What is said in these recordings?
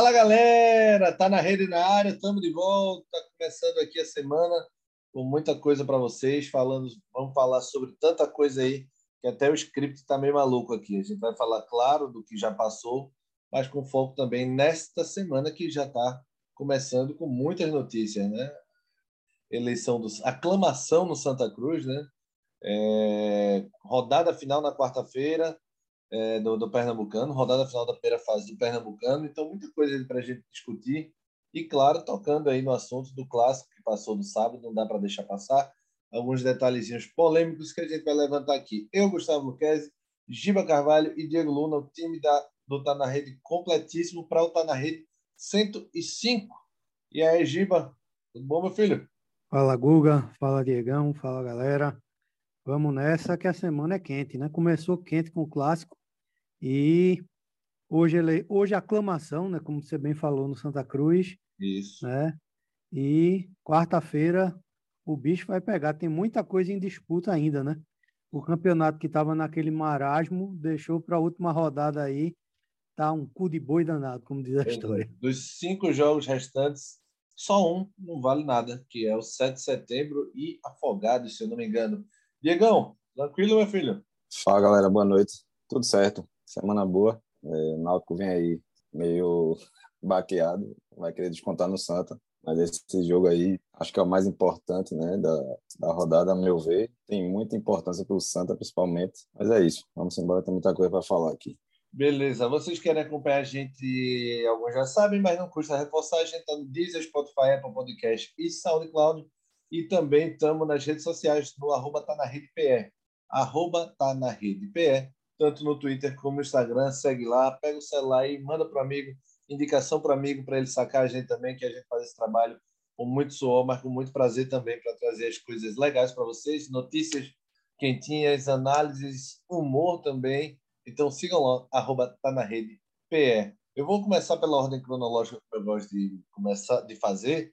Fala galera, tá na rede na área, estamos de volta, começando aqui a semana com muita coisa para vocês, falando, vamos falar sobre tanta coisa aí que até o script está meio maluco aqui. A gente vai falar, claro, do que já passou, mas com foco também nesta semana que já está começando com muitas notícias, né? Eleição dos aclamação no Santa Cruz, né? É, rodada final na quarta-feira, é, do, do, Pernambucano, rodada final da primeira fase do Pernambucano, então muita coisa para a gente discutir. E, claro, tocando aí no assunto do clássico que passou no sábado, não dá para deixar passar. Alguns detalhezinhos polêmicos que a gente vai levantar aqui. Eu, Gustavo Luquezzi, Giba Carvalho e Diego Luna, o time da, do Tá na Rede completíssimo para o Tá na Rede 105. E aí, Giba, tudo bom, meu filho? Fala, Guga. Fala, Diegão. Fala, galera. Vamos nessa que a semana é quente, né? Começou quente com o clássico e hoje ele, hoje a aclamação, né, como você bem falou no Santa Cruz. Isso. Né? E quarta-feira o bicho vai pegar, tem muita coisa em disputa ainda, né? O campeonato que estava naquele marasmo deixou para a última rodada aí tá um cu de boi danado, como diz a história. Dos cinco jogos restantes, só um não vale nada, que é o 7 de setembro e Afogados, se eu não me engano. Diegão, tranquilo, meu filho? Fala, galera, boa noite. Tudo certo semana boa. É, Náutico vem aí meio baqueado, vai querer descontar no Santa. Mas esse jogo aí, acho que é o mais importante né, da, da rodada, a meu ver. Tem muita importância para o Santa, principalmente. Mas é isso. Vamos embora, tem muita coisa para falar aqui. Beleza. Vocês querem acompanhar a gente, alguns já sabem, mas não custa reforçar. A gente está no Deezer, Spotify, Apple Podcast e SoundCloud. E também estamos nas redes sociais, no arroba tá na rede PE. Arroba tá na rede PE tanto no Twitter como no Instagram. Segue lá, pega o celular e manda para amigo, indicação para amigo, para ele sacar a gente também, que a gente faz esse trabalho com muito suor, mas com muito prazer também para trazer as coisas legais para vocês, notícias quentinhas, análises, humor também. Então sigam lá, arroba tá na rede PE. Eu vou começar pela ordem cronológica que eu gosto de começar de fazer,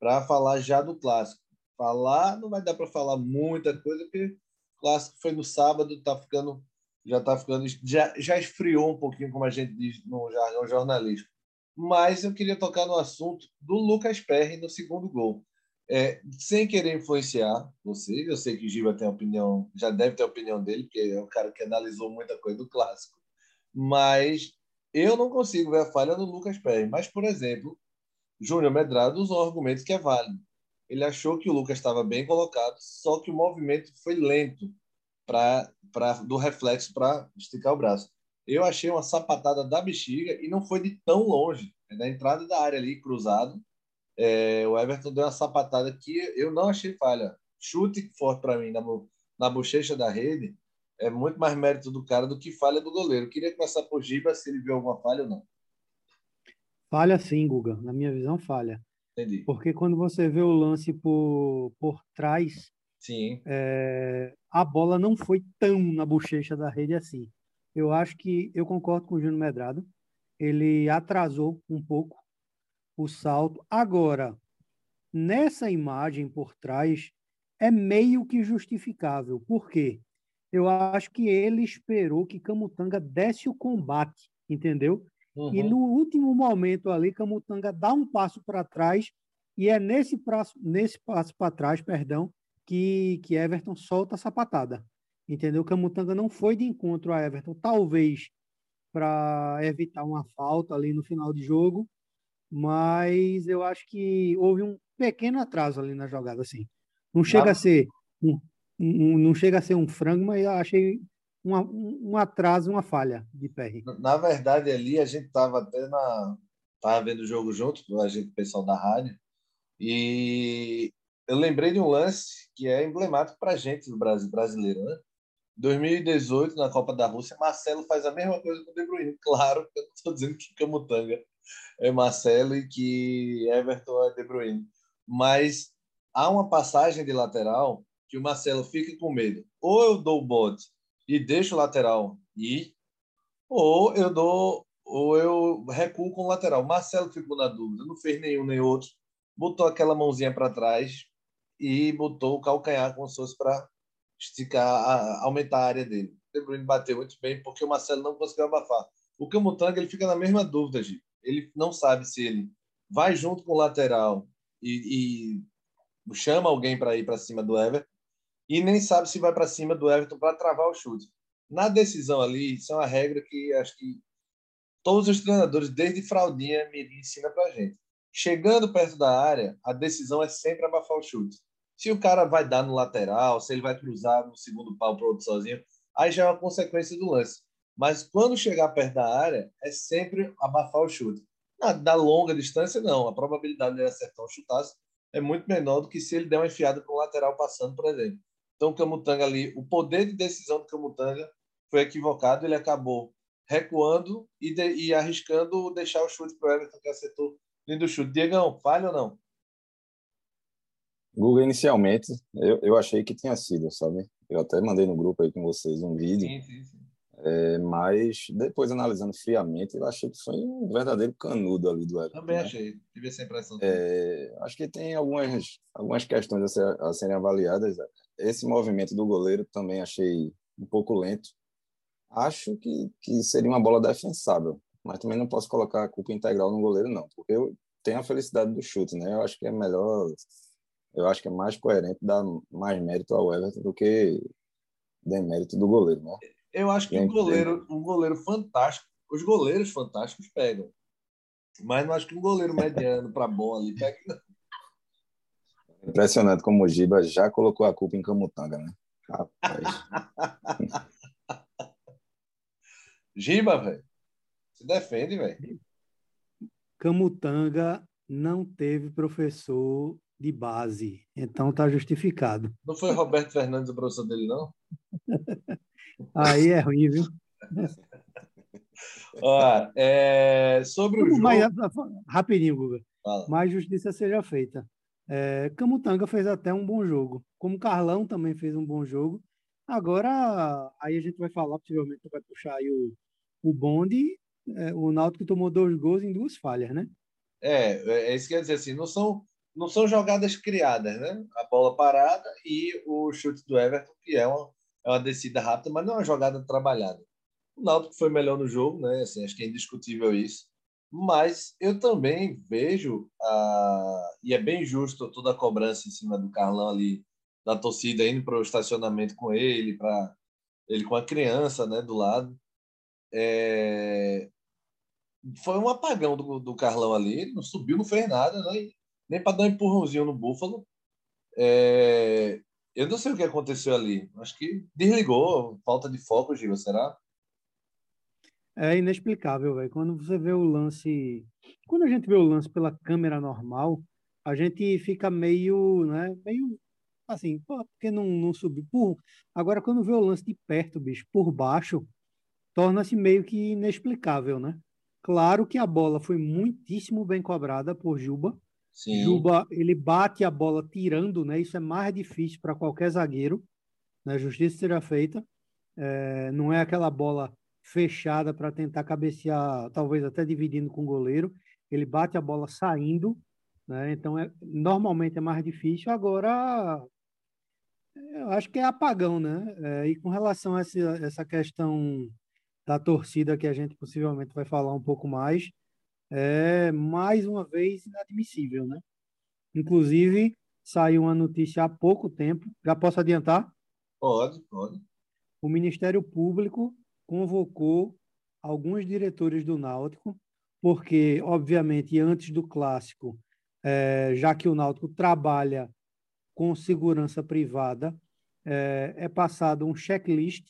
para falar já do clássico. Falar não vai dar para falar muita coisa, porque o clássico foi no sábado, está ficando já está ficando já, já esfriou um pouquinho, como a gente diz no jargão jornalístico. Mas eu queria tocar no assunto do Lucas Perry no segundo gol. É, sem querer influenciar você, eu sei que Giva tem opinião, já deve ter opinião dele, porque é o cara que analisou muita coisa do clássico. Mas eu não consigo ver a falha do Lucas Perry. Mas, por exemplo, Júnior Medrado usou um argumento que é válido. Ele achou que o Lucas estava bem colocado, só que o movimento foi lento pra, pra, do reflexo para esticar o braço. Eu achei uma sapatada da bexiga e não foi de tão longe. É na entrada da área ali, cruzado. É, o Everton deu uma sapatada que eu não achei falha. Chute forte para mim na, na bochecha da rede é muito mais mérito do cara do que falha do goleiro. queria começar por Giba, se ele viu alguma falha ou não. Falha sim, Guga. Na minha visão, falha. Entendi. Porque quando você vê o lance por, por trás, Sim. É, a bola não foi tão na bochecha da rede assim. Eu acho que eu concordo com o Júnior Medrado. Ele atrasou um pouco o salto. Agora, nessa imagem por trás, é meio que justificável. Por quê? Eu acho que ele esperou que Camutanga desse o combate, entendeu? Uhum. E no último momento ali, Camutanga dá um passo para trás e é nesse passo, nesse passo para trás, perdão, que, que Everton solta a sapatada. Entendeu? Camutanga não foi de encontro a Everton, talvez para evitar uma falta ali no final de jogo, mas eu acho que houve um pequeno atraso ali na jogada, assim. Não chega a ser um, um, não chega a ser um frango, mas eu achei uma, um atraso, uma falha de PR. Na verdade, ali a gente estava até na. Tava vendo o jogo junto, a gente, o pessoal da rádio, e eu lembrei de um lance que é emblemático para a gente do Brasil brasileiro, né? 2018, na Copa da Rússia, Marcelo faz a mesma coisa com o De Bruyne. Claro, eu não estou dizendo que Camutanga é Marcelo e que Everton é De Bruyne. Mas há uma passagem de lateral que o Marcelo fica com medo. Ou eu dou o bote e deixo o lateral ir, ou eu dou ou eu recuo com o lateral. Marcelo ficou na dúvida, não fez nenhum nem outro, botou aquela mãozinha para trás, e botou o calcanhar como se fosse para esticar, aumentar a área dele. De Bruyne bateu muito bem porque o Marcelo não conseguiu abafar. O Camutanga ele fica na mesma dúvida, Gi. Ele não sabe se ele vai junto com o lateral e, e chama alguém para ir para cima do Everton e nem sabe se vai para cima do Everton para travar o chute. Na decisão ali, isso é uma regra que acho que todos os treinadores, desde Fraldinha, me ensina para gente. Chegando perto da área, a decisão é sempre abafar o chute. Se o cara vai dar no lateral, se ele vai cruzar no segundo pau para outro sozinho, aí já é uma consequência do lance. Mas quando chegar perto da área, é sempre abafar o chute. Na, longa distância, não. A probabilidade de ele acertar um chutaço é muito menor do que se ele der uma enfiada com o lateral passando, por exemplo. Então, o Camutanga ali, o poder de decisão do Camutanga foi equivocado. Ele acabou recuando e, de, e arriscando deixar o chute para o Everton, que acertou lindo chute. Diegão, falha ou não? Google, inicialmente, eu, eu achei que tinha sido, sabe? Eu até mandei no grupo aí com vocês um vídeo. Sim, sim, sim. É, mas depois, analisando friamente, eu achei que foi um verdadeiro canudo ali do Everton. Também né? achei, tive essa impressão. É, acho que tem algumas, algumas questões a, ser, a serem avaliadas. Esse movimento do goleiro também achei um pouco lento. Acho que, que seria uma bola defensável, mas também não posso colocar a culpa integral no goleiro, não, porque eu tenho a felicidade do chute, né? Eu acho que é melhor eu acho que é mais coerente dar mais mérito ao Everton do que demérito do goleiro, né? Eu acho que um goleiro, um goleiro fantástico, os goleiros fantásticos pegam. Mas não acho que um goleiro mediano para bom ali pega. Impressionante como o Giba já colocou a culpa em Camutanga, né? Rapaz. Giba, velho. Se defende, velho. Camutanga não teve professor de base. Então está justificado. Não foi Roberto Fernandes o professor dele, não? Aí é ruim, viu? Ó, é... Sobre o jogo... Mas, rapidinho, Guga. Fala. Mais justiça seja feita. É, Camutanga fez até um bom jogo. Como Carlão também fez um bom jogo. Agora, aí a gente vai falar, possivelmente vai puxar aí o, o bonde. É, o Náutico tomou dois gols em duas falhas, né? É, é isso que quer dizer assim, não são não são jogadas criadas, né? A bola parada e o chute do Everton, que é uma, é uma descida rápida, mas não é uma jogada trabalhada. O Náutico foi melhor no jogo, né? Assim, acho que é indiscutível isso. Mas eu também vejo, a... e é bem justo toda a cobrança em cima do Carlão ali, da torcida indo para o estacionamento com ele, para ele com a criança né, do lado. É... Foi um apagão do, do Carlão ali, ele não subiu, não fez nada, né? Nem para dar um empurrãozinho no Búfalo. É... Eu não sei o que aconteceu ali. Acho que desligou, falta de foco, Giva, será? É inexplicável, velho. Quando você vê o lance. Quando a gente vê o lance pela câmera normal, a gente fica meio, né? Meio assim, pô, porque não, não subiu? Por... Agora, quando vê o lance de perto, bicho, por baixo, torna-se meio que inexplicável, né? Claro que a bola foi muitíssimo bem cobrada por Juba, Sim. Juba, ele bate a bola tirando, né? Isso é mais difícil para qualquer zagueiro, né? Justiça seja feita. É, não é aquela bola fechada para tentar cabecear, talvez até dividindo com o goleiro. Ele bate a bola saindo, né? Então, é, normalmente é mais difícil. Agora, eu acho que é apagão, né? É, e com relação a essa, essa questão da torcida, que a gente possivelmente vai falar um pouco mais, é mais uma vez inadmissível, né? Inclusive, saiu uma notícia há pouco tempo, já posso adiantar? Pode, pode. O Ministério Público convocou alguns diretores do Náutico, porque, obviamente, antes do clássico, é, já que o Náutico trabalha com segurança privada, é, é passado um checklist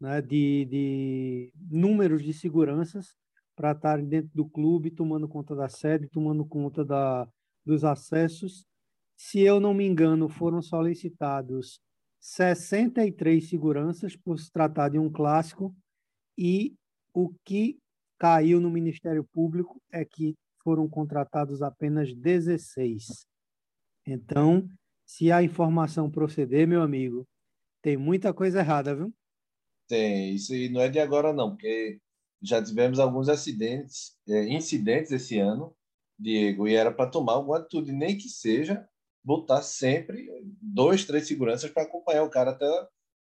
né, de, de números de seguranças para estarem dentro do clube, tomando conta da sede, tomando conta da, dos acessos. Se eu não me engano, foram solicitados 63 seguranças por se tratar de um clássico e o que caiu no Ministério Público é que foram contratados apenas 16. Então, se a informação proceder, meu amigo, tem muita coisa errada, viu? Tem, isso não é de agora não, porque já tivemos alguns acidentes, é, incidentes esse ano, Diego, e era para tomar alguma atitude, nem que seja botar sempre dois, três seguranças para acompanhar o cara até,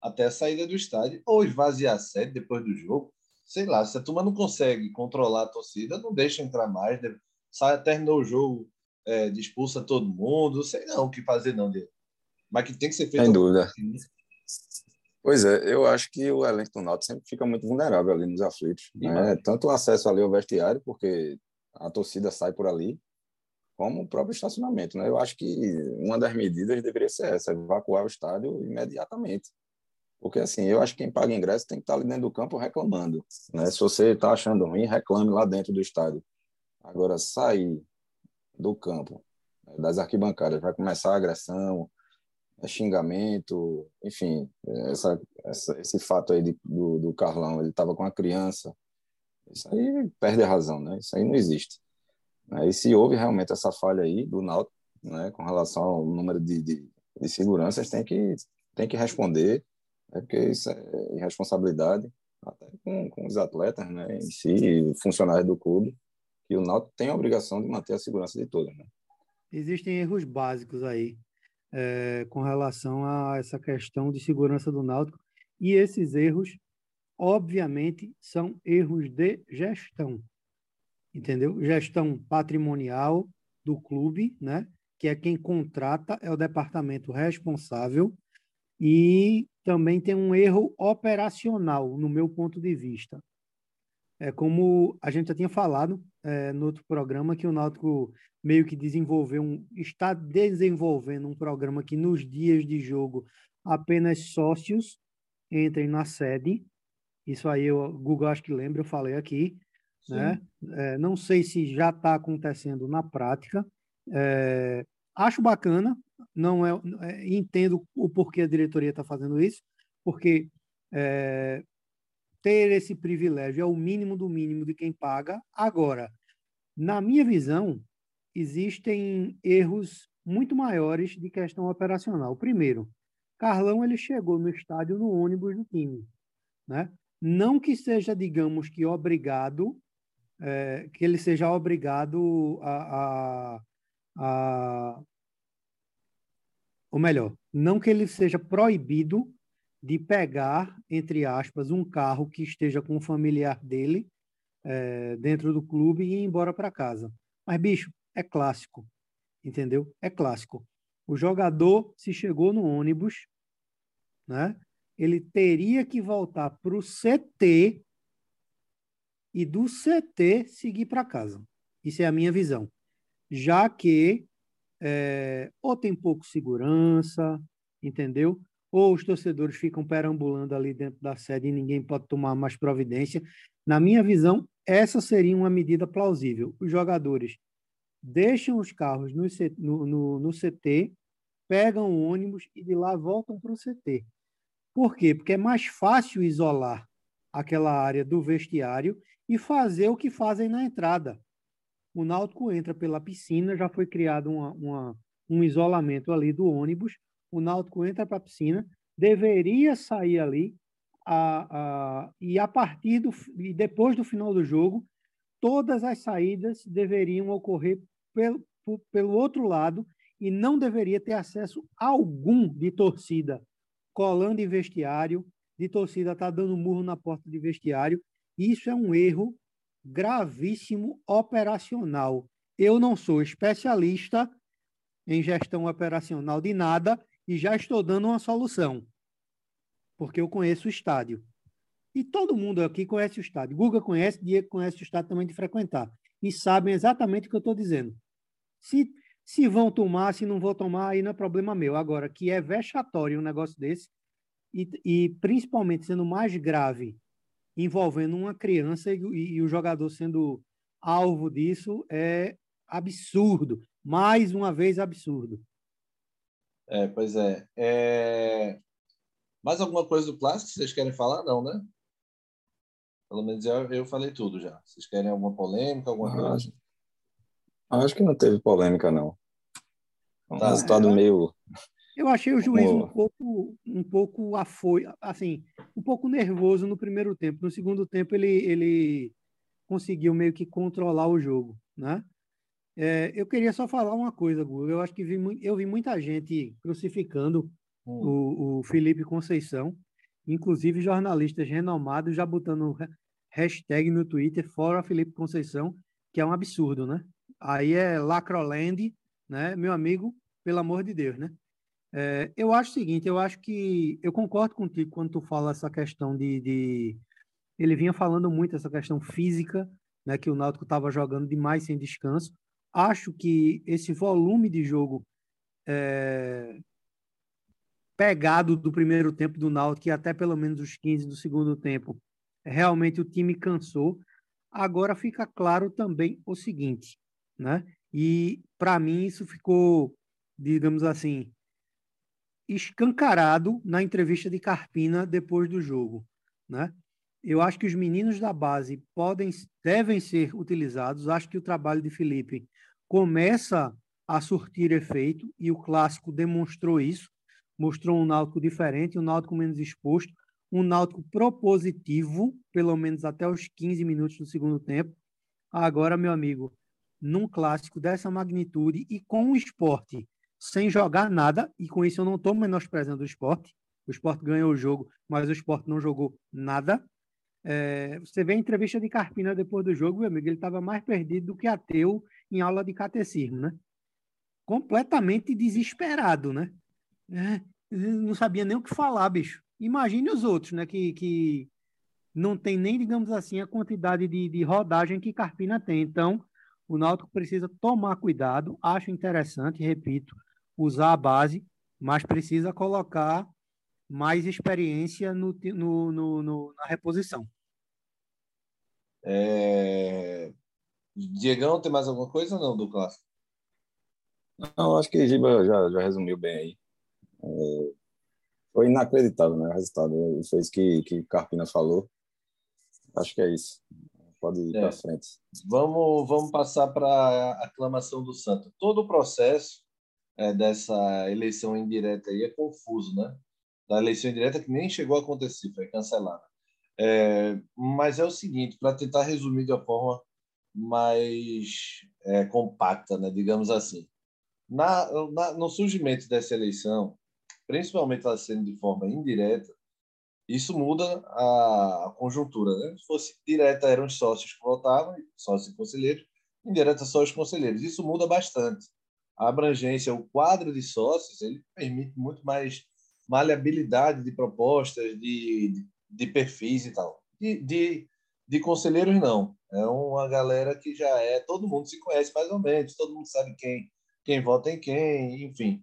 até a saída do estádio, ou esvaziar a sede depois do jogo. sei lá, se a turma não consegue controlar a torcida, não deixa entrar mais, sai, terminou o jogo, é, expulsa todo mundo, sei não o que fazer não dele. Mas que tem que ser feito. Sem dúvida. Assim, né? Pois é, eu acho que o elenco do Náutico sempre fica muito vulnerável ali nos aflitos. Né? Tanto o acesso ali ao vestiário, porque a torcida sai por ali, como o próprio estacionamento. Né? Eu acho que uma das medidas deveria ser essa, evacuar o estádio imediatamente. Porque, assim, eu acho que quem paga ingresso tem que estar ali dentro do campo reclamando. Né? Se você está achando ruim, reclame lá dentro do estádio. Agora, sair do campo, né, das arquibancadas, vai começar a agressão, xingamento, enfim, essa, essa, esse fato aí de, do, do Carlão, ele estava com a criança, isso aí perde a razão, né? Isso aí não existe. E se houve realmente essa falha aí do Náutico, né, com relação ao número de, de, de seguranças, tem que, tem que responder, né, porque isso é irresponsabilidade, até com, com os atletas né, em si, funcionários do clube, que o Náutico tem a obrigação de manter a segurança de todos. Né? Existem erros básicos aí é, com relação a essa questão de segurança do Náutico, e esses erros, obviamente, são erros de gestão, entendeu? Gestão patrimonial do clube, né? que é quem contrata, é o departamento responsável, e também tem um erro operacional, no meu ponto de vista. É como a gente já tinha falado é, no outro programa, que o Náutico meio que desenvolveu um, está desenvolvendo um programa que nos dias de jogo apenas sócios entrem na sede. Isso aí o Google acho que lembra, eu falei aqui. Né? É, não sei se já está acontecendo na prática. É, acho bacana, não é, é, entendo o porquê a diretoria está fazendo isso, porque é, ter esse privilégio é o mínimo do mínimo de quem paga. Agora, na minha visão, existem erros muito maiores de questão operacional. Primeiro, Carlão ele chegou no estádio no ônibus do time, né? Não que seja, digamos que obrigado, é, que ele seja obrigado a, a, a, ou melhor, não que ele seja proibido de pegar, entre aspas, um carro que esteja com um familiar dele é, dentro do clube e ir embora para casa. Mas, bicho, é clássico, entendeu? É clássico. O jogador, se chegou no ônibus, né? Ele teria que voltar para o CT e do CT seguir para casa. Isso é a minha visão. Já que é, ou tem pouco segurança, entendeu? Ou os torcedores ficam perambulando ali dentro da sede e ninguém pode tomar mais providência. Na minha visão, essa seria uma medida plausível. Os jogadores deixam os carros no, no, no, no CT, pegam o ônibus e de lá voltam para o CT. Por quê? Porque é mais fácil isolar aquela área do vestiário e fazer o que fazem na entrada. O Náutico entra pela piscina, já foi criado uma, uma, um isolamento ali do ônibus. O Náutico entra para a piscina, deveria sair ali a, a, e a partir do e depois do final do jogo, todas as saídas deveriam ocorrer pelo, pelo outro lado e não deveria ter acesso algum de torcida colando em vestiário, de torcida tá dando murro na porta de vestiário. Isso é um erro gravíssimo operacional. Eu não sou especialista em gestão operacional de nada e já estou dando uma solução, porque eu conheço o estádio. E todo mundo aqui conhece o estádio. Guga conhece, Diego conhece o estádio também de frequentar. E sabem exatamente o que eu estou dizendo. Se, se vão tomar, se não vão tomar, aí não é problema meu. Agora, que é vexatório um negócio desse, e, e principalmente sendo mais grave, envolvendo uma criança e, e, o jogador sendo alvo disso, é absurdo. Mais uma vez, absurdo. É, pois é. é... Mais alguma coisa do clássico que vocês querem falar? Não, né? Pelo menos eu, eu falei tudo já. Vocês querem alguma polêmica, alguma ah, coisa? Acho que não teve polêmica, não. Um tá, resultado é. meio. Eu achei o juiz um pouco, um pouco afoio, assim, um pouco nervoso no primeiro tempo. No segundo tempo, ele, ele conseguiu meio que controlar o jogo, né? É, eu queria só falar uma coisa, Gu. Eu acho que vi, eu vi muita gente crucificando hum. o, o Felipe Conceição, inclusive jornalistas renomados já botando hashtag no Twitter, fora Felipe Conceição, que é um absurdo, né? Aí é Lacroland, né? Meu amigo, pelo amor de Deus, né? É, eu acho o seguinte, eu acho que eu concordo contigo quando tu fala essa questão de, de ele vinha falando muito essa questão física, né, que o Náutico estava jogando demais sem descanso. Acho que esse volume de jogo é, pegado do primeiro tempo do Náutico e até pelo menos os 15 do segundo tempo, realmente o time cansou. Agora fica claro também o seguinte, né? E para mim isso ficou, digamos assim, escancarado na entrevista de Carpina depois do jogo, né? Eu acho que os meninos da base podem, devem ser utilizados. Acho que o trabalho de Felipe começa a surtir efeito e o clássico demonstrou isso. Mostrou um Náutico diferente, um Náutico menos exposto, um Náutico propositivo, pelo menos até os 15 minutos do segundo tempo. Agora, meu amigo, num clássico dessa magnitude e com o esporte sem jogar nada, e com isso eu não estou menosprezando o esporte. O esporte ganhou o jogo, mas o esporte não jogou nada. É, você vê a entrevista de Carpina depois do jogo, meu amigo, ele estava mais perdido do que ateu em aula de catecismo, né? Completamente desesperado, né? É, não sabia nem o que falar, bicho. Imagine os outros, né? Que, que não tem nem, digamos assim, a quantidade de, de rodagem que Carpina tem. Então, o Náutico precisa tomar cuidado. Acho interessante, repito, usar a base, mas precisa colocar mais experiência no, no, no, no na reposição. É... Diegão, tem mais alguma coisa ou não do clássico? Não, acho que Giba já, já resumiu bem aí. É... Foi inacreditável, né? O resultado. Foi isso que, que Carpina falou. Acho que é isso. Pode ir é. para frente. Vamos, vamos passar para a aclamação do Santo. Todo o processo é, dessa eleição indireta aí é confuso, né? Da eleição indireta que nem chegou a acontecer, foi cancelada. É, mas é o seguinte, para tentar resumir de uma forma mais é, compacta, né, digamos assim. Na, na, no surgimento dessa eleição, principalmente ela sendo de forma indireta, isso muda a, a conjuntura. Né? Se fosse direta, eram os sócios que votavam, sócios e conselheiros, indireta, só os conselheiros. Isso muda bastante. A abrangência, o quadro de sócios, ele permite muito mais maleabilidade de propostas, de, de de perfis e tal. De, de, de conselheiros, não. É uma galera que já é. Todo mundo se conhece mais ou menos, todo mundo sabe quem, quem vota em quem, enfim.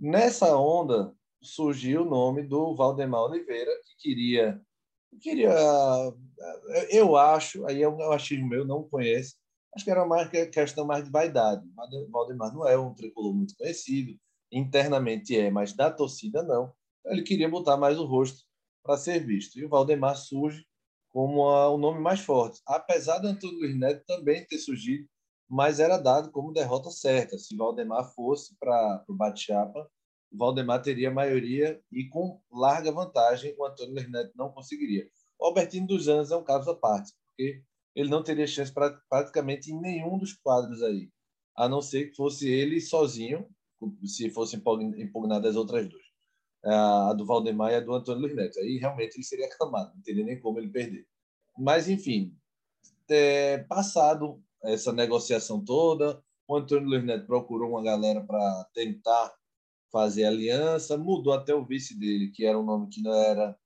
Nessa onda surgiu o nome do Valdemar Oliveira, que queria. queria eu acho, aí é um achismo meu, não conheço, acho que era mais questão mais de vaidade. Valdemar não é um tricolor muito conhecido, internamente é, mas da torcida não. Ele queria botar mais o rosto para ser visto. E o Valdemar surge como a, o nome mais forte, apesar do Antônio Luiz Neto também ter surgido, mas era dado como derrota certa. Se Valdemar fosse para o bate-chapa, Valdemar teria maioria e com larga vantagem o Antônio Luiz Neto não conseguiria. O Albertino dos Anjos é um caso à parte, porque ele não teria chance pra, praticamente em nenhum dos quadros aí, a não ser que fosse ele sozinho, se fossem impugnadas as outras duas a do Valdemar e a do Antônio Luiz Neto. Aí realmente ele seria aclamado, não teria nem como ele perder. Mas, enfim, é, passado essa negociação toda, o Antônio Luiz Neto procurou uma galera para tentar fazer aliança, mudou até o vice dele, que era um nome que não era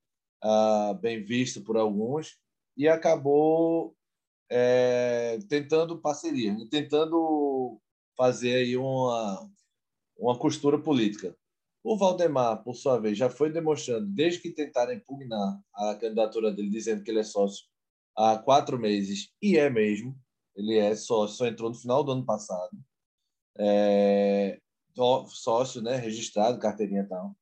ah, bem visto por alguns, e acabou é, tentando parceria, né? tentando fazer aí uma, uma costura política. O Valdemar, por sua vez, já foi demonstrando, desde que tentaram impugnar a candidatura dele, dizendo que ele é sócio há quatro meses, e é mesmo, ele é sócio, só entrou no final do ano passado, é, sócio, né, registrado, carteirinha e tal.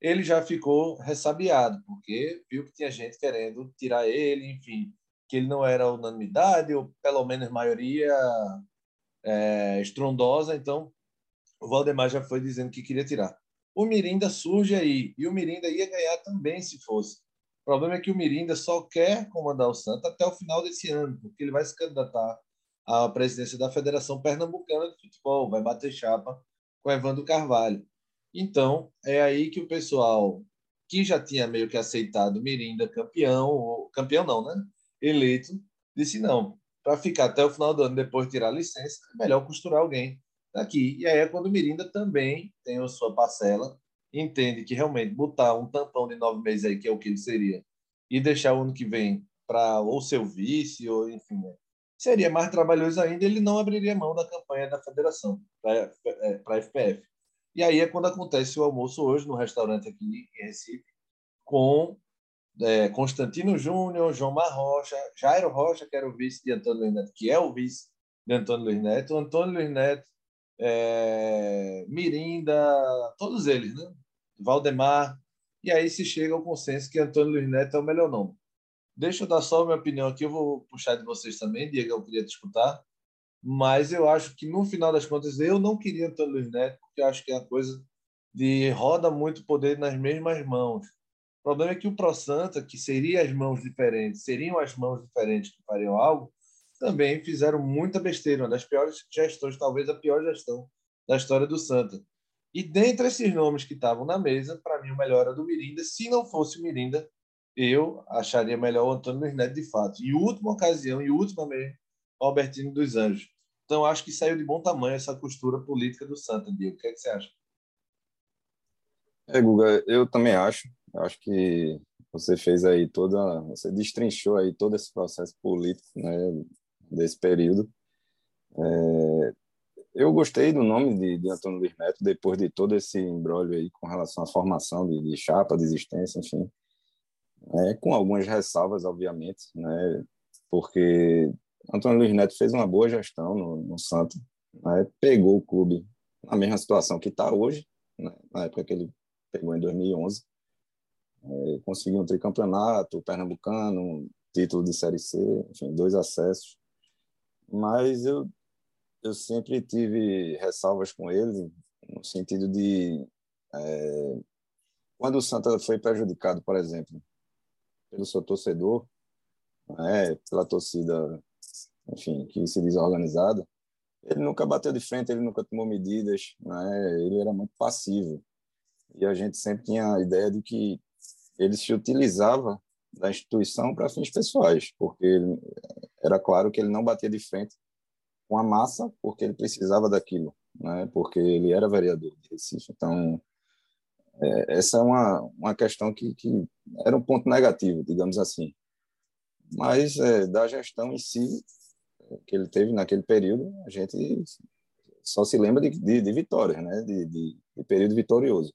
Ele já ficou ressabiado, porque viu que tinha gente querendo tirar ele, enfim, que ele não era unanimidade, ou pelo menos maioria é, estrondosa, então o Valdemar já foi dizendo que queria tirar o Mirinda surge aí. E o Mirinda ia ganhar também se fosse. O problema é que o Mirinda só quer comandar o Santa até o final desse ano, porque ele vai se candidatar à presidência da Federação Pernambucana de Futebol, vai bater chapa com Evandro Carvalho. Então, é aí que o pessoal que já tinha meio que aceitado Mirinda campeão, campeão não, né? eleito, disse não, para ficar até o final do ano, depois tirar a licença, é melhor costurar alguém daqui. E aí é quando o Mirinda também tem a sua parcela, entende que realmente botar um tampão de nove meses aí, que é o que ele seria, e deixar o ano que vem para ou seu vice, ou enfim, né? seria mais trabalhoso ainda, ele não abriria mão da campanha da federação para a FPF. E aí é quando acontece o almoço hoje no restaurante aqui em Recife, com é, Constantino Júnior, João Mar Rocha, Jairo Rocha, que era o vice de Antônio Luiz Neto, que é o vice de Antônio Luiz Neto, Antônio Luiz Neto, é, Mirinda, todos eles, né? Valdemar, e aí se chega ao consenso que Antônio Luiz Neto é o melhor nome. Deixa eu dar só a minha opinião aqui, eu vou puxar de vocês também, Diego, eu queria te escutar, mas eu acho que no final das contas eu não queria Antônio Luiz Neto, porque eu acho que é uma coisa de roda muito poder nas mesmas mãos. O problema é que o Pro Santa, que seria as mãos diferentes, seriam as mãos diferentes que fariam algo, também fizeram muita besteira, uma das piores gestões, talvez a pior gestão da história do Santa. E dentre esses nomes que estavam na mesa, para mim o melhor era do Mirinda. Se não fosse o Mirinda, eu acharia melhor o Antônio Luiz Neto de fato. E última ocasião, e última mesmo, o Albertino dos Anjos. Então acho que saiu de bom tamanho essa costura política do Santa, Diego. O que, é que você acha? É, Guga, eu também acho. Eu acho que você fez aí toda, você destrinchou aí todo esse processo político, né, desse período. É, eu gostei do nome de, de Antônio Luiz Neto depois de todo esse embrólio aí com relação à formação de, de chapa, de existência, enfim, é, com algumas ressalvas, obviamente, né, porque Antônio Luiz Neto fez uma boa gestão no, no Santos, né, pegou o clube na mesma situação que está hoje, né, na época que ele pegou em 2011, é, conseguiu um tricampeonato pernambucano, título de Série C, enfim, dois acessos, mas eu, eu sempre tive ressalvas com ele, no sentido de. É, quando o Santa foi prejudicado, por exemplo, pelo seu torcedor, né, pela torcida, enfim, que se diz organizada, ele nunca bateu de frente, ele nunca tomou medidas, né, ele era muito passivo. E a gente sempre tinha a ideia de que ele se utilizava da instituição para fins pessoais, porque ele, era claro que ele não batia de frente com a massa, porque ele precisava daquilo, né? porque ele era vereador de Recife. Então, é, essa é uma, uma questão que, que era um ponto negativo, digamos assim. Mas é, da gestão em si, que ele teve naquele período, a gente só se lembra de, de, de vitórias, né? de, de, de período vitorioso.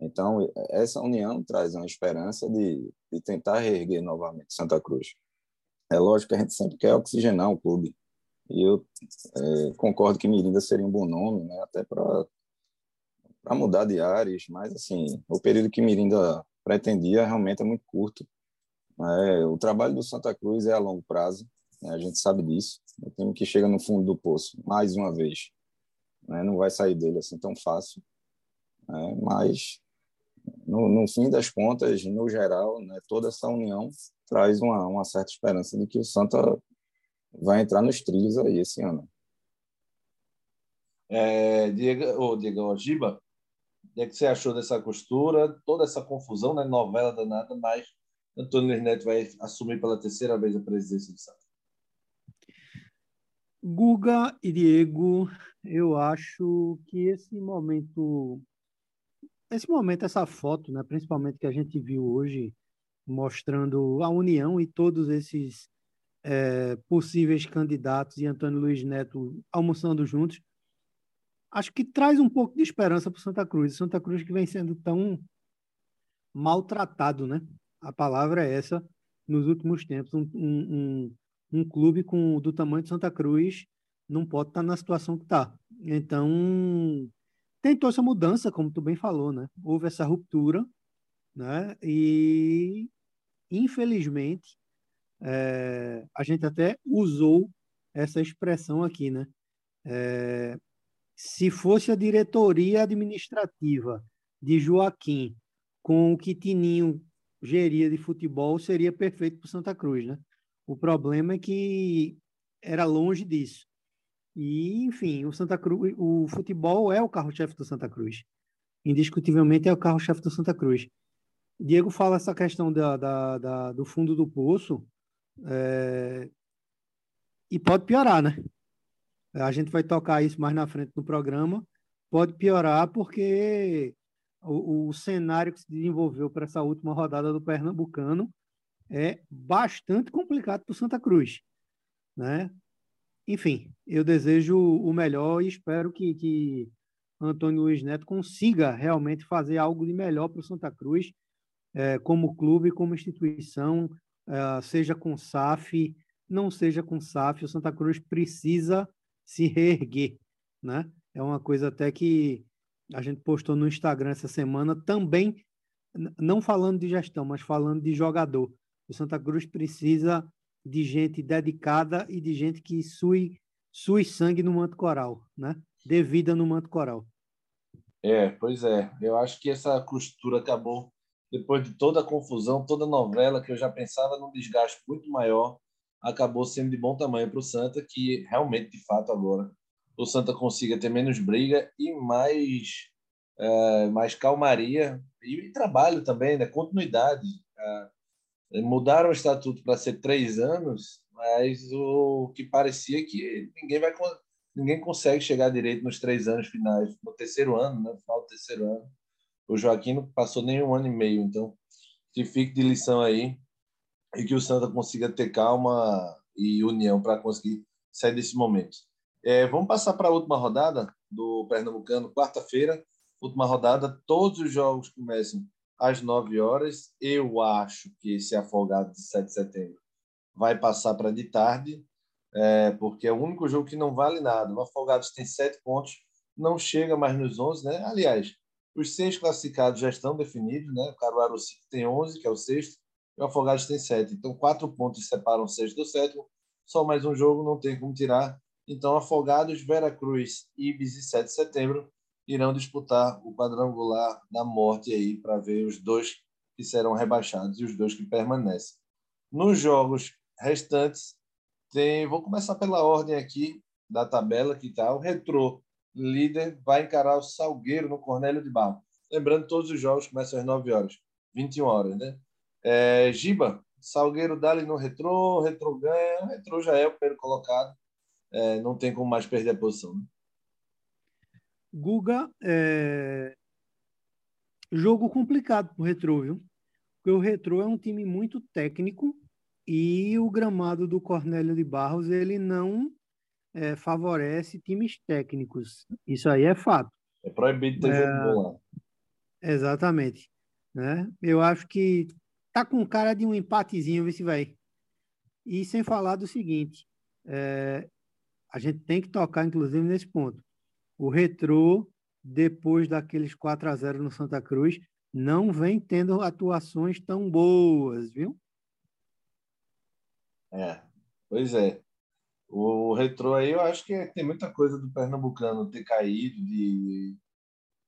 Então, essa união traz uma esperança de, de tentar reerguer novamente Santa Cruz. É lógico que a gente sempre quer oxigenar o clube. E eu é, concordo que Mirinda seria um bom nome, né? até para mudar de áreas, mas assim, o período que Mirinda pretendia realmente é muito curto. É, o trabalho do Santa Cruz é a longo prazo, né? a gente sabe disso. O time que chega no fundo do poço, mais uma vez, né? não vai sair dele assim tão fácil. Né? Mas no, no, fim das contas, no geral, né, toda essa união traz uma, uma certa esperança de que o Santa vai entrar nos trilhos aí esse ano. É, Diego, oh, Diego Giba, o que, é que você achou dessa costura, toda essa confusão, né, novela danada, mas Antônio Neto vai assumir pela terceira vez a presidência do Santa? Guga e Diego, eu acho que esse momento esse momento, essa foto, né, principalmente que a gente viu hoje, mostrando a união e todos esses é, possíveis candidatos e Antônio Luiz Neto almoçando juntos, acho que traz um pouco de esperança para Santa Cruz. Santa Cruz que vem sendo tão maltratado, né? A palavra é essa nos últimos tempos. Um, um, um, um clube com do tamanho de Santa Cruz não pode estar na situação que está. Então, tentou essa mudança, como tu bem falou, né? Houve essa ruptura, né? E infelizmente é, a gente até usou essa expressão aqui, né? É, se fosse a diretoria administrativa de Joaquim com o que Tininho geria de futebol, seria perfeito para Santa Cruz, né? O problema é que era longe disso. E, enfim, o Santa Cruz, o futebol é o carro-chefe do Santa Cruz. Indiscutivelmente é o carro-chefe do Santa Cruz. Diego fala essa questão da, da, da, do fundo do poço. É... E pode piorar, né? A gente vai tocar isso mais na frente no programa. Pode piorar porque o, o cenário que se desenvolveu para essa última rodada do Pernambucano é bastante complicado para o Santa Cruz, né? Enfim, eu desejo o melhor e espero que, que Antônio Luiz Neto consiga realmente fazer algo de melhor para o Santa Cruz, é, como clube, como instituição, é, seja com SAF, não seja com SAF, o Santa Cruz precisa se reerguer, né? É uma coisa até que a gente postou no Instagram essa semana, também, não falando de gestão, mas falando de jogador. O Santa Cruz precisa de gente dedicada e de gente que sui, sui sangue no manto coral, né? Dê vida no manto coral. É, pois é. Eu acho que essa costura acabou depois de toda a confusão, toda a novela que eu já pensava num desgaste muito maior, acabou sendo de bom tamanho para o Santa, que realmente, de fato, agora o Santa consiga ter menos briga e mais, é, mais calmaria e, trabalho também, né? continuidade. É, mudaram o estatuto para ser três anos, mas o que parecia que ninguém vai ninguém consegue chegar direito nos três anos finais, no terceiro ano, né? no final do terceiro ano. O Joaquim não passou nem um ano e meio, então que fique de lição aí e que o Santa consiga ter calma e união para conseguir sair desse momento. É, vamos passar para a última rodada do Pernambucano, quarta-feira. Última rodada, todos os jogos começam às 9 horas. Eu acho que esse afogado de 7 de setembro vai passar para de tarde, é, porque é o único jogo que não vale nada. O Afogados tem 7 pontos, não chega mais nos 11, né? Aliás, os seis classificados já estão definidos, né? O Caruaru tem 11, que é o sexto, e o Afogados tem 7. Então, quatro pontos separam o sexto do sétimo. Só mais um jogo, não tem como tirar. Então, Afogados, Veracruz, Ibis e 7 de setembro irão disputar o quadrangular da morte aí para ver os dois que serão rebaixados e os dois que permanecem. Nos jogos restantes, tem, vou começar pela ordem aqui da tabela que está. O Retrô, líder, vai encarar o Salgueiro no Cornélio de Barro. Lembrando, todos os jogos começam às 9 horas, 21 horas, né? É, Giba, Salgueiro dá-lhe no Retrô, Retrô ganha, o Retrô já é o primeiro colocado é, não tem como mais perder a posição. Né? Guga, é... jogo complicado para o Retrô, viu? Porque o Retrô é um time muito técnico e o gramado do Cornélio de Barros ele não é, favorece times técnicos. Isso aí é fato. É proibido ter é... jogo bom lá. Exatamente. Né? Eu acho que tá com cara de um empatezinho, vê se vai. E sem falar do seguinte, é, a gente tem que tocar, inclusive, nesse ponto. O Retrô, depois daqueles 4 a 0 no Santa Cruz, não vem tendo atuações tão boas, viu? É, pois é. O Retrô aí, eu acho que tem muita coisa do Pernambucano ter caído de,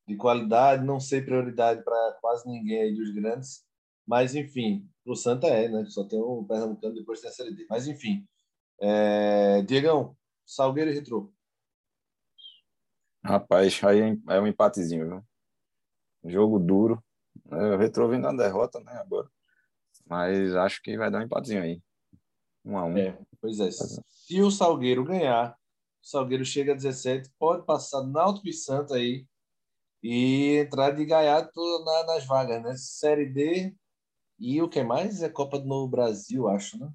de qualidade, não ser prioridade para quase ninguém aí dos grandes. Mas, enfim, o Santa é, né? Só tem o Pernambucano, depois tem a Série D. Mas, enfim. É... Diegão, Salgueiro e Retrô. Rapaz, aí é um empatezinho, viu? Jogo duro. O Retrô vem da derrota, né, agora. Mas acho que vai dar um empatezinho aí. Um a um. É, pois é. Se o Salgueiro ganhar, o Salgueiro chega a 17, pode passar Náutico e Santa aí e entrar de gaiato na, nas vagas, né? Série D e o que mais? É Copa do Novo Brasil, acho, né?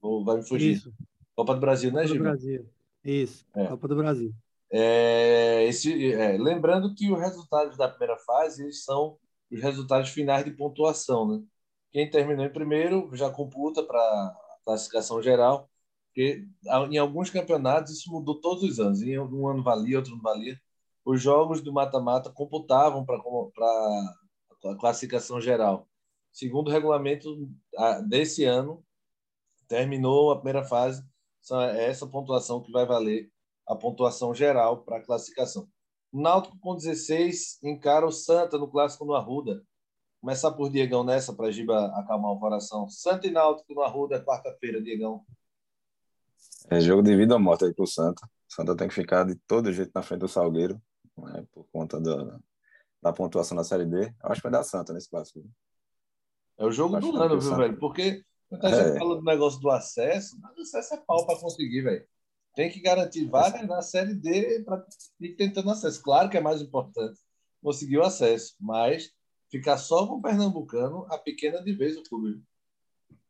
Vou, vai me fugir. Isso. Copa do Brasil, né, Gil? Brasil. Isso, é. Copa do Brasil. É, esse, é, lembrando que os resultados da primeira fase eles são os resultados finais de pontuação. Né? Quem terminou em primeiro já computa para a classificação geral, porque em alguns campeonatos isso mudou todos os anos. Em um ano valia, outro não valia. Os jogos do mata-mata computavam para a classificação geral. Segundo o regulamento desse ano, terminou a primeira fase é essa pontuação que vai valer a pontuação geral para a classificação. Náutico com 16 encara o Santa no clássico no Arruda. Começar por Diegão nessa para Giba acalmar o coração. Santa e Náutico no Arruda, quarta-feira, Diegão. É jogo de vida ou morte aí para o Santa. O Santa tem que ficar de todo jeito na frente do Salgueiro, né, por conta da, da pontuação da Série D. Eu acho que vai dar Santa nesse clássico. É o jogo do ano, viu, velho? Porque Muita gente é. fala do negócio do acesso, mas o acesso é pau para conseguir, velho. Tem que garantir vagas na Série D para ir tentando acesso. Claro que é mais importante conseguir o acesso, mas ficar só com o Pernambucano, a pequena de vez o clube.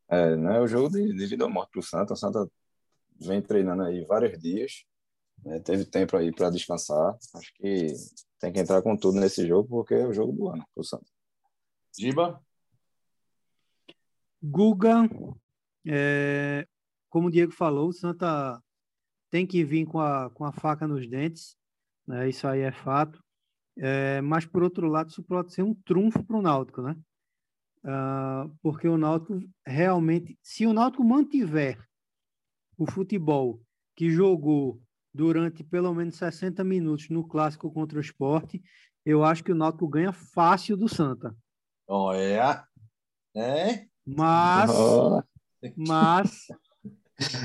É, não é o jogo de, de vida ou morte para o Santa. O Santa vem treinando aí vários dias, né? teve tempo aí para descansar. Acho que tem que entrar com tudo nesse jogo, porque é o jogo do ano para o Santa. Giba? Guga, é, como o Diego falou, o Santa tem que vir com a, com a faca nos dentes, né? isso aí é fato. É, mas, por outro lado, isso pode ser um trunfo para o Náutico, né? Uh, porque o Náutico realmente, se o Náutico mantiver o futebol que jogou durante pelo menos 60 minutos no clássico contra o esporte, eu acho que o Náutico ganha fácil do Santa. Olha, é? Mas, oh. mas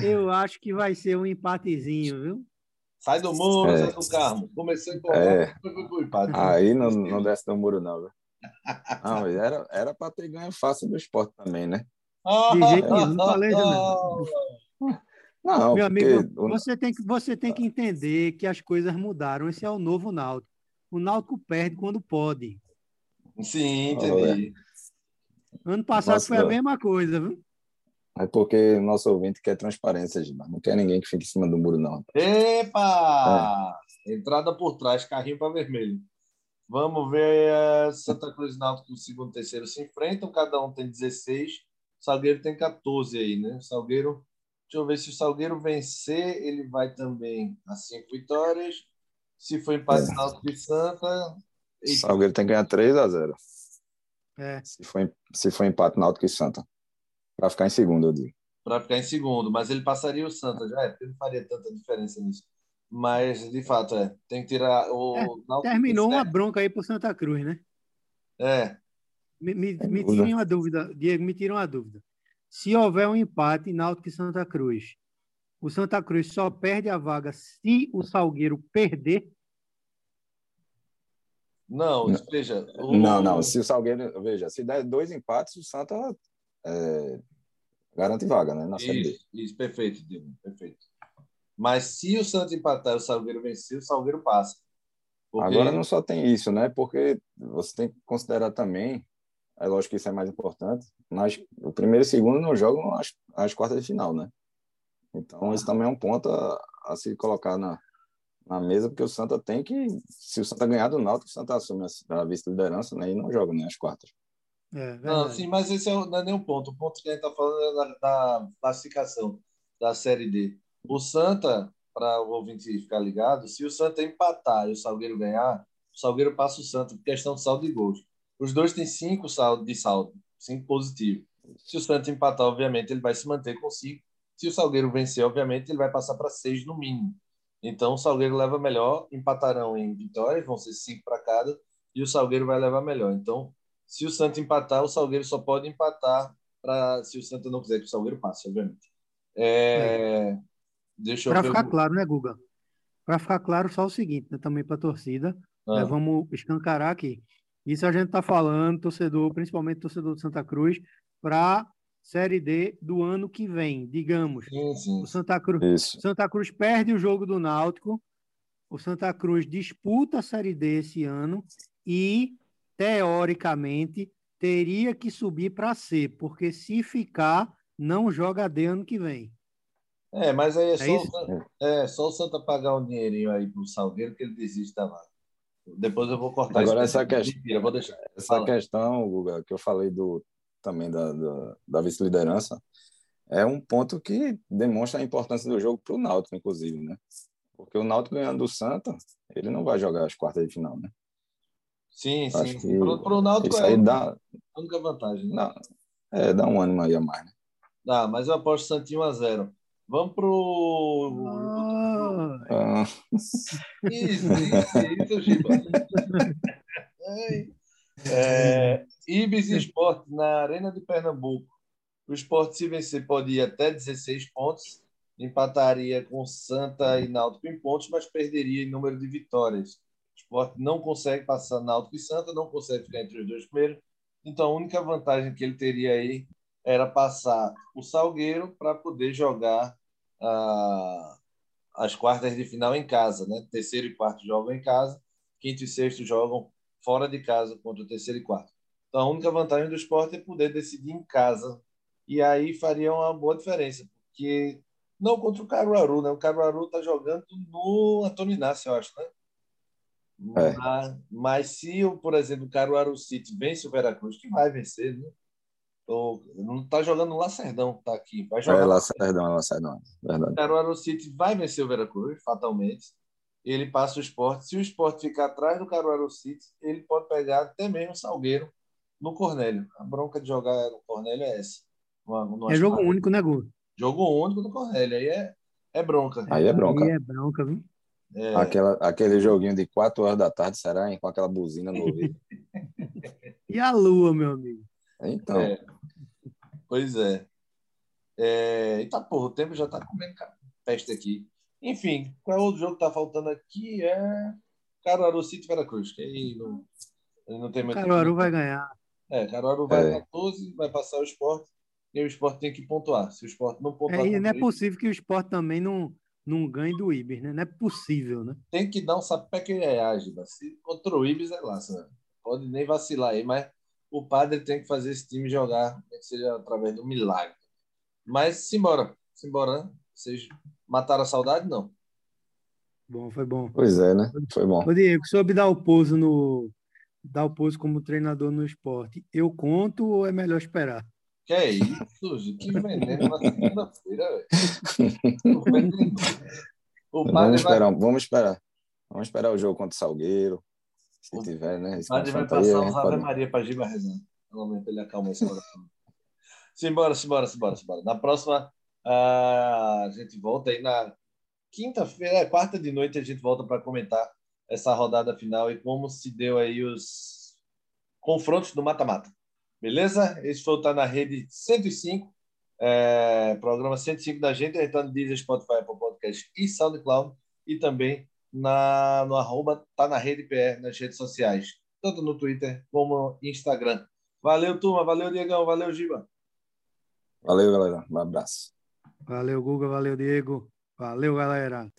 eu acho que vai ser um empatezinho, viu? Sai do muro, é. sai do carro. Começou a empolgar, é. empate. Aí não, não desce do muro, não, viu? Não, era, era para ter ganho fácil do esporte também, né? De jeito nenhum, não falei não. Não, Meu amigo, você tem, que, você tem que entender que as coisas mudaram. Esse é o novo Náutico. O Náutico perde quando pode. Sim, entendi. Ano passado Nossa, foi a mesma coisa, viu? É porque o nosso ouvinte quer transparência, Gilmar. Não quer ninguém que fique em cima do muro, não. Epa! É. Entrada por trás, carrinho para vermelho. Vamos ver. Eh, Santa Cruz e Náutico, o segundo e terceiro se enfrentam. Cada um tem 16. O Salgueiro tem 14 aí, né? O Salgueiro. Deixa eu ver se o Salgueiro vencer, ele vai também a cinco vitórias. Se for empate é. Náutico e Santa. O Salgueiro tem que ganhar 3 a 0. É. Se for, se for empate Náutico e Santa. Para ficar em segundo, eu digo. Para ficar em segundo, mas ele passaria o Santa já, é, porque não faria tanta diferença nisso. Mas, de fato, é. Tem que tirar o. É, terminou uma bronca aí para Santa Cruz, né? É. Me, me, me tirem uma dúvida, Diego, me tira uma dúvida. Se houver um empate Náutico e Santa Cruz, o Santa Cruz só perde a vaga se o Salgueiro perder? Não, veja. O... Não, não. Se o Salgueiro. Veja, se der dois empates, o Santa é, garante vaga, né? Na isso, Série. Isso, perfeito, Diego, perfeito. Mas se o Santos empatar e o Salgueiro vencer, o Salgueiro passa. Porque... Agora não só tem isso, né? Porque você tem que considerar também, é lógico que isso é mais importante, mas o primeiro e o segundo não jogam as, as quartas de final, né? Então, ah. isso também é um ponto a, a se colocar na, na mesa, porque o Santa tem que, se o Santa ganhar do Náutico, o Santa assume a, a vice-liderança né, e não joga nem as quartas. É, não, sim, mas esse é, não é nem um ponto. O ponto que a gente está falando é da, da, classificação da Série D. O Santa, para o ouvinte ficar ligado, se o Santa empatar e o Salgueiro ganhar, o Salgueiro passa o Santa por questão de saldo de gols. Os dois têm cinco saldo, de saldo, cinco positivo. Se o Santa empatar, obviamente, ele vai se manter com cinco. Se o Salgueiro vencer, obviamente, ele vai passar para seis no mínimo. Então, o Salgueiro leva melhor, empatarão em vitórias, vão ser cinco para cada, e o Salgueiro vai levar melhor. Então, se o Santa empatar, o Salgueiro só pode empatar para se o Santa não quiser que o Salgueiro passe, obviamente. É... É. Deixa Para ficar claro, né, Guga? Para ficar claro, só o seguinte, né, também para a torcida, ah. né, vamos escancarar aqui. Isso a gente está falando, torcedor, principalmente torcedor do Santa Cruz, para Série D do ano que vem, digamos. Sim, sim. O Santa Cruz, Santa Cruz perde o jogo do Náutico, o Santa Cruz disputa a Série D esse ano e teoricamente, teria que subir para C, porque se ficar, não joga D ano que vem. É, mas aí é, é só, o, é só o Santa pagar um dinheirinho aí pro Salgueiro que ele desiste da vaga. Depois eu vou cortar Agora, essa, que... Mentira, vou deixar. essa questão, Guga, que eu falei do, também da, da, da vice-liderança, é um ponto que demonstra a importância do jogo para o Náutico, inclusive, né? Porque o Náutico ganhando do Santa, ele não vai jogar as quartas de final, né? Sim, Acho sim. Para o Náutico é dá... a única vantagem. Né? Não, é, dá um ânimo aí a mais. Né? Dá, mas eu aposto Santinho a zero. Vamos pro. Ah. Isso, isso, isso, Giba. é, Ibis Esporte na Arena de Pernambuco. O esporte, se vencer, pode ir até 16 pontos. Empataria com Santa e Náutico em pontos, mas perderia em número de vitórias esporte não consegue passar Náutico e Santa, não consegue ficar entre os dois primeiros. Então, a única vantagem que ele teria aí era passar o Salgueiro para poder jogar ah, as quartas de final em casa, né? Terceiro e quarto jogam em casa, quinto e sexto jogam fora de casa contra o terceiro e quarto. Então a única vantagem do esporte é poder decidir em casa e aí faria uma boa diferença, porque não contra o Caruaru, né? O Caruaru está jogando no Antônio Inácio, eu acho, né? É. Mas, mas, se, por exemplo, o Caruaru City vence o Veracruz, que vai vencer, né? Ou, não está jogando no Lacerdão, está aqui. Vai jogar é Lacerdão, é Lacerdão. Verdade. O Caruaru City vai vencer o Veracruz, fatalmente. Ele passa o esporte. Se o esporte ficar atrás do Caruaru City, ele pode pegar até mesmo o Salgueiro no Cornélio. A bronca de jogar no Cornélio é essa. é jogo único, né, Gu? Jogo único no Cornélio. Aí é, é bronca. Aí é bronca. Aí é bronca, viu? É... Aquela, aquele joguinho de 4 horas da tarde, será, hein? Com aquela buzina no ouvido. e a lua, meu amigo? Então. É. Pois é. é. Eita porra, o tempo já tá comendo peste aqui. Enfim, qual é o outro jogo que tá faltando aqui? É Caruaru City Veracruz, que aí não, não tem muito. Caruaru vai ganhar. É, Caruaru vai é. 14, vai passar o esporte e o esporte tem que pontuar. Se o esporte não pontuar. É, e não é possível que o esporte também não, não ganhe do Ibis, né? Não é possível, né? Tem que dar um sapé que reage, se contra o Ibis é lá, sabe? pode nem vacilar aí, mas o padre tem que fazer esse time jogar, que seja através do milagre. Mas simbora, simbora, né? Vocês mataram a saudade? Não. Bom, foi bom. Pois é, né? Foi bom. Ô, Diego, soube dar o pouso no dar o pouso como treinador no esporte. Eu conto ou é melhor esperar? Que é isso, que veneno na segunda-feira, velho. vamos esperar, vai... vamos esperar. Vamos esperar o jogo contra o Salgueiro. Se o tiver, né? O padre vai passar uns Ave Maria para Giba rezando. Pelo menos ele acalma esse coração. simbora, simbora, simbora, simbora. Na próxima, a gente volta aí na quinta-feira, é, quarta de noite, a gente volta para comentar essa rodada final e como se deu aí os confrontos do mata-mata. Beleza? Esse foi o Tá na Rede 105, é, programa 105 da gente, retorno Deezer, Spotify, Apple Podcast e SoundCloud, e também na, no arroba Tá na Rede PR nas redes sociais, tanto no Twitter como no Instagram. Valeu, turma. Valeu, Diegão. Valeu, Giba. Valeu, galera. Um abraço. Valeu, Guga. Valeu, Diego. Valeu, galera.